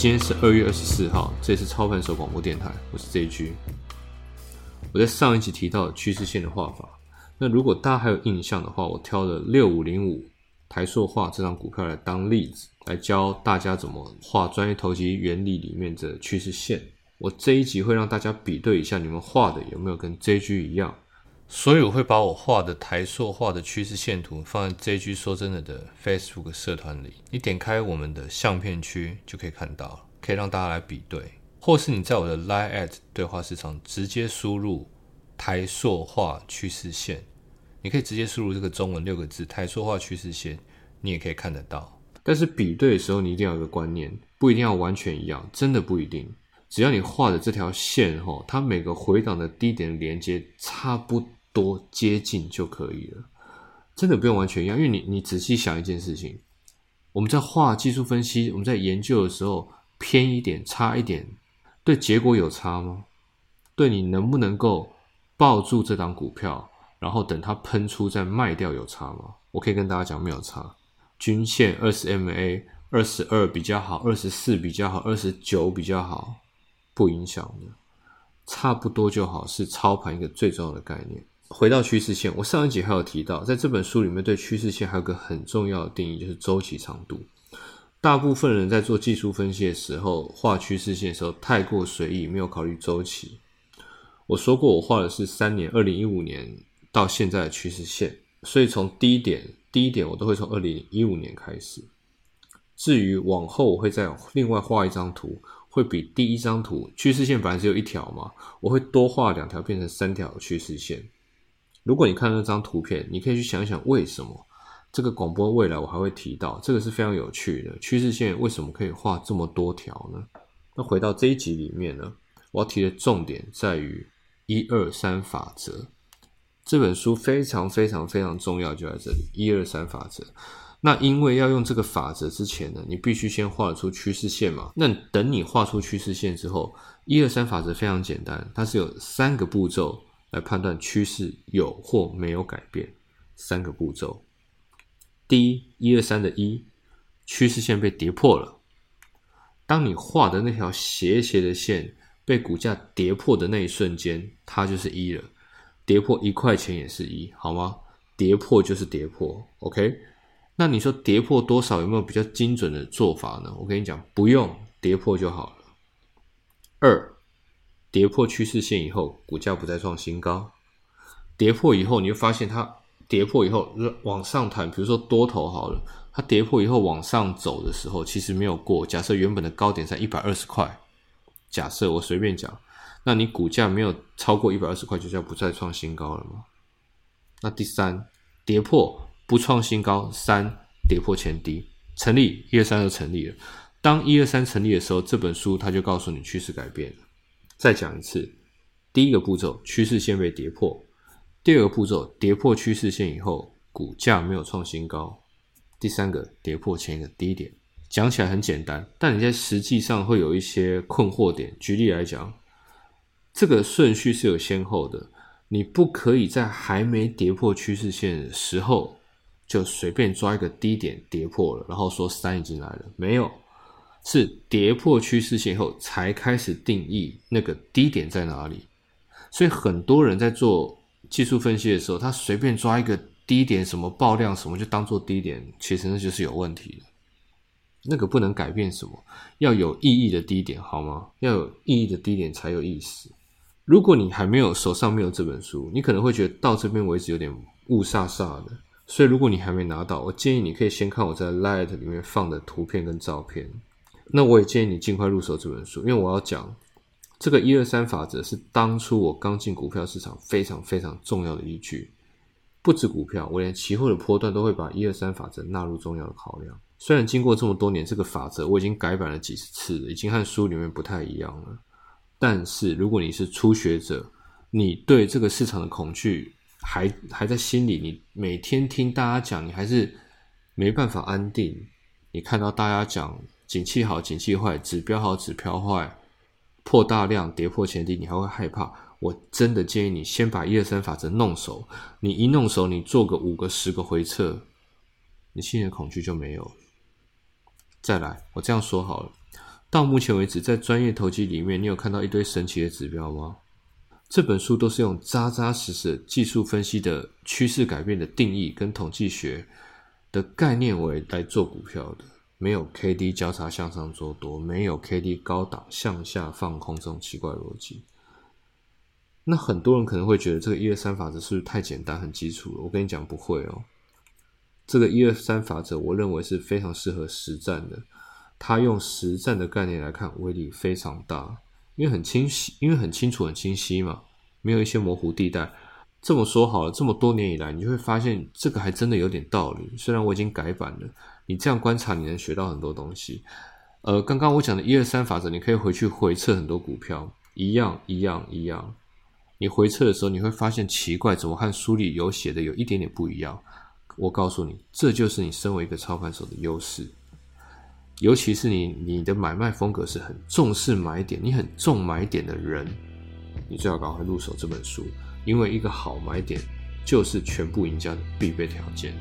今天是二月二十四号，这里是操盘手广播电台，我是 JG。我在上一集提到趋势线的画法，那如果大家还有印象的话，我挑了六五零五台塑化这张股票来当例子，来教大家怎么画专业投机原理里面的趋势线。我这一集会让大家比对一下，你们画的有没有跟 JG 一样。所以我会把我画的台塑画的趋势线图放在 JG 说真的的 Facebook 社团里，你点开我们的相片区就可以看到，可以让大家来比对，或是你在我的 Line at 对话市场直接输入台塑画趋势线，你可以直接输入这个中文六个字台塑画趋势线，你也可以看得到。但是比对的时候，你一定要有个观念，不一定要完全一样，真的不一定。只要你画的这条线哈，它每个回档的低点连接差不。多接近就可以了，真的不用完全一样，因为你你仔细想一件事情，我们在画技术分析，我们在研究的时候偏一点差一点，对结果有差吗？对你能不能够抱住这档股票，然后等它喷出再卖掉有差吗？我可以跟大家讲没有差，均线二十 MA 二十二比较好，二十四比较好，二十九比较好，不影响的，差不多就好，是操盘一个最重要的概念。回到趋势线，我上一集还有提到，在这本书里面对趋势线还有个很重要的定义，就是周期长度。大部分人在做技术分析的时候，画趋势线的时候太过随意，没有考虑周期。我说过，我画的是三年，二零一五年到现在的趋势线，所以从低点，低点我都会从二零一五年开始。至于往后，我会再另外画一张图，会比第一张图趋势线本来只有一条嘛，我会多画两条，变成三条趋势线。如果你看那张图片，你可以去想想为什么这个广播未来我还会提到，这个是非常有趣的趋势线，为什么可以画这么多条呢？那回到这一集里面呢，我要提的重点在于一二三法则。这本书非常非常非常重要，就在这里一二三法则。那因为要用这个法则之前呢，你必须先画出趋势线嘛。那等你画出趋势线之后，一二三法则非常简单，它是有三个步骤。来判断趋势有或没有改变，三个步骤。第一，一二三的一，趋势线被跌破了。当你画的那条斜斜的线被股价跌破的那一瞬间，它就是一了。跌破一块钱也是一，好吗？跌破就是跌破，OK？那你说跌破多少？有没有比较精准的做法呢？我跟你讲，不用，跌破就好了。二。跌破趋势线以后，股价不再创新高。跌破以后，你就发现它跌破以后往上弹，比如说多头好了，它跌破以后往上走的时候，其实没有过。假设原本的高点在一百二十块，假设我随便讲，那你股价没有超过一百二十块，就叫不再创新高了吗？那第三，跌破不创新高，三跌破前低，成立一二三就成立了。当一二三成立的时候，这本书它就告诉你趋势改变了。再讲一次，第一个步骤趋势线被跌破，第二个步骤跌破趋势线以后，股价没有创新高，第三个跌破前一个低点。讲起来很简单，但你在实际上会有一些困惑点。举例来讲，这个顺序是有先后的，你不可以在还没跌破趋势线的时候就随便抓一个低点跌破了，然后说三已经来了，没有。是跌破趋势线后才开始定义那个低点在哪里，所以很多人在做技术分析的时候，他随便抓一个低点，什么爆量什么就当做低点，其实那就是有问题的。那个不能改变什么，要有意义的低点好吗？要有意义的低点才有意思。如果你还没有手上没有这本书，你可能会觉得到这边为止有点雾煞煞的。所以如果你还没拿到，我建议你可以先看我在 Light 里面放的图片跟照片。那我也建议你尽快入手这本书，因为我要讲这个一二三法则是当初我刚进股票市场非常非常重要的依据。不止股票，我连期货的波段都会把一二三法则纳入重要的考量。虽然经过这么多年，这个法则我已经改版了几十次了，已经和书里面不太一样了。但是如果你是初学者，你对这个市场的恐惧还还在心里，你每天听大家讲，你还是没办法安定。你看到大家讲。景气好，景气坏，指标好，指标坏，破大量，跌破前低，你还会害怕？我真的建议你先把一二三法则弄熟。你一弄熟，你做个五个、十个回撤，你心里的恐惧就没有了。再来，我这样说好了，到目前为止，在专业投机里面，你有看到一堆神奇的指标吗？这本书都是用扎扎实实技术分析的趋势改变的定义跟统计学的概念为来做股票的，没有 K D 交叉向上做多，没有 K D 高档向下放空这种奇怪逻辑。那很多人可能会觉得这个一二三法则是不是太简单、很基础了？我跟你讲，不会哦。这个一二三法则，我认为是非常适合实战的。它用实战的概念来看，威力非常大，因为很清晰，因为很清楚、很清晰嘛，没有一些模糊地带。这么说好了，这么多年以来，你就会发现这个还真的有点道理。虽然我已经改版了，你这样观察，你能学到很多东西。呃，刚刚我讲的一二三法则，你可以回去回测很多股票，一样一样一样。你回测的时候，你会发现奇怪，怎么和书里有写的有一点点不一样？我告诉你，这就是你身为一个操盘手的优势。尤其是你，你的买卖风格是很重视买点，你很重买点的人，你最好赶快入手这本书，因为一个好买点就是全部赢家的必备条件。